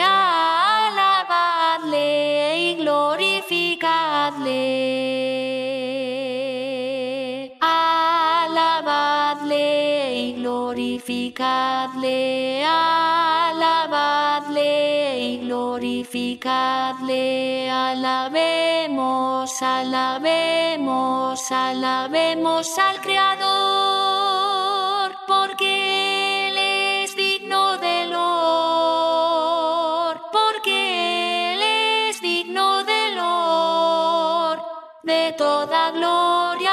alabadle, y glorificadle. Alabadle y glorificadle, alabadle y glorificadle, alabemos, alabemos, alabemos al Creador. De toda gloria,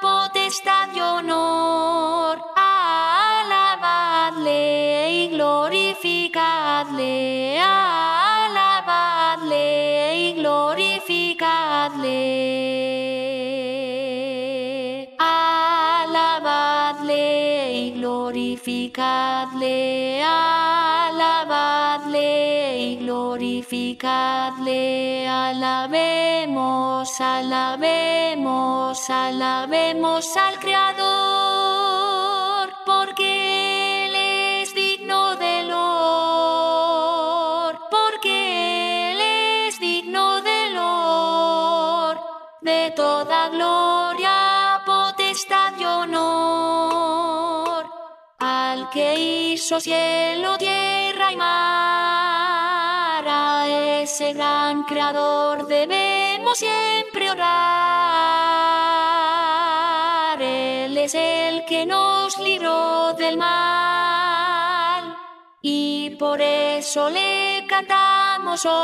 potestad y honor. Alabadle y glorificadle, alabadle y glorificadle. Alabadle y glorificadle, alabadle glorificadle, alabemos, alabemos, alabemos al Creador, porque Él es digno de honor, porque Él es digno de honor, de toda gloria, potestad y honor, al que hizo cielo, tierra y mar, ese gran creador debemos siempre orar. Él es el que nos libró del mal y por eso le cantamos hoy.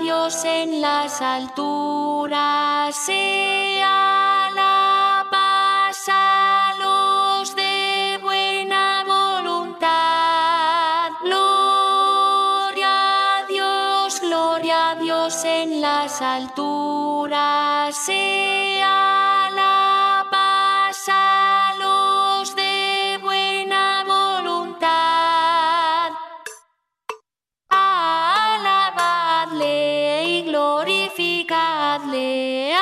Dios en las alturas. Sea la paz a los de buena voluntad. Gloria a Dios, gloria a Dios en las alturas. Sea fikadle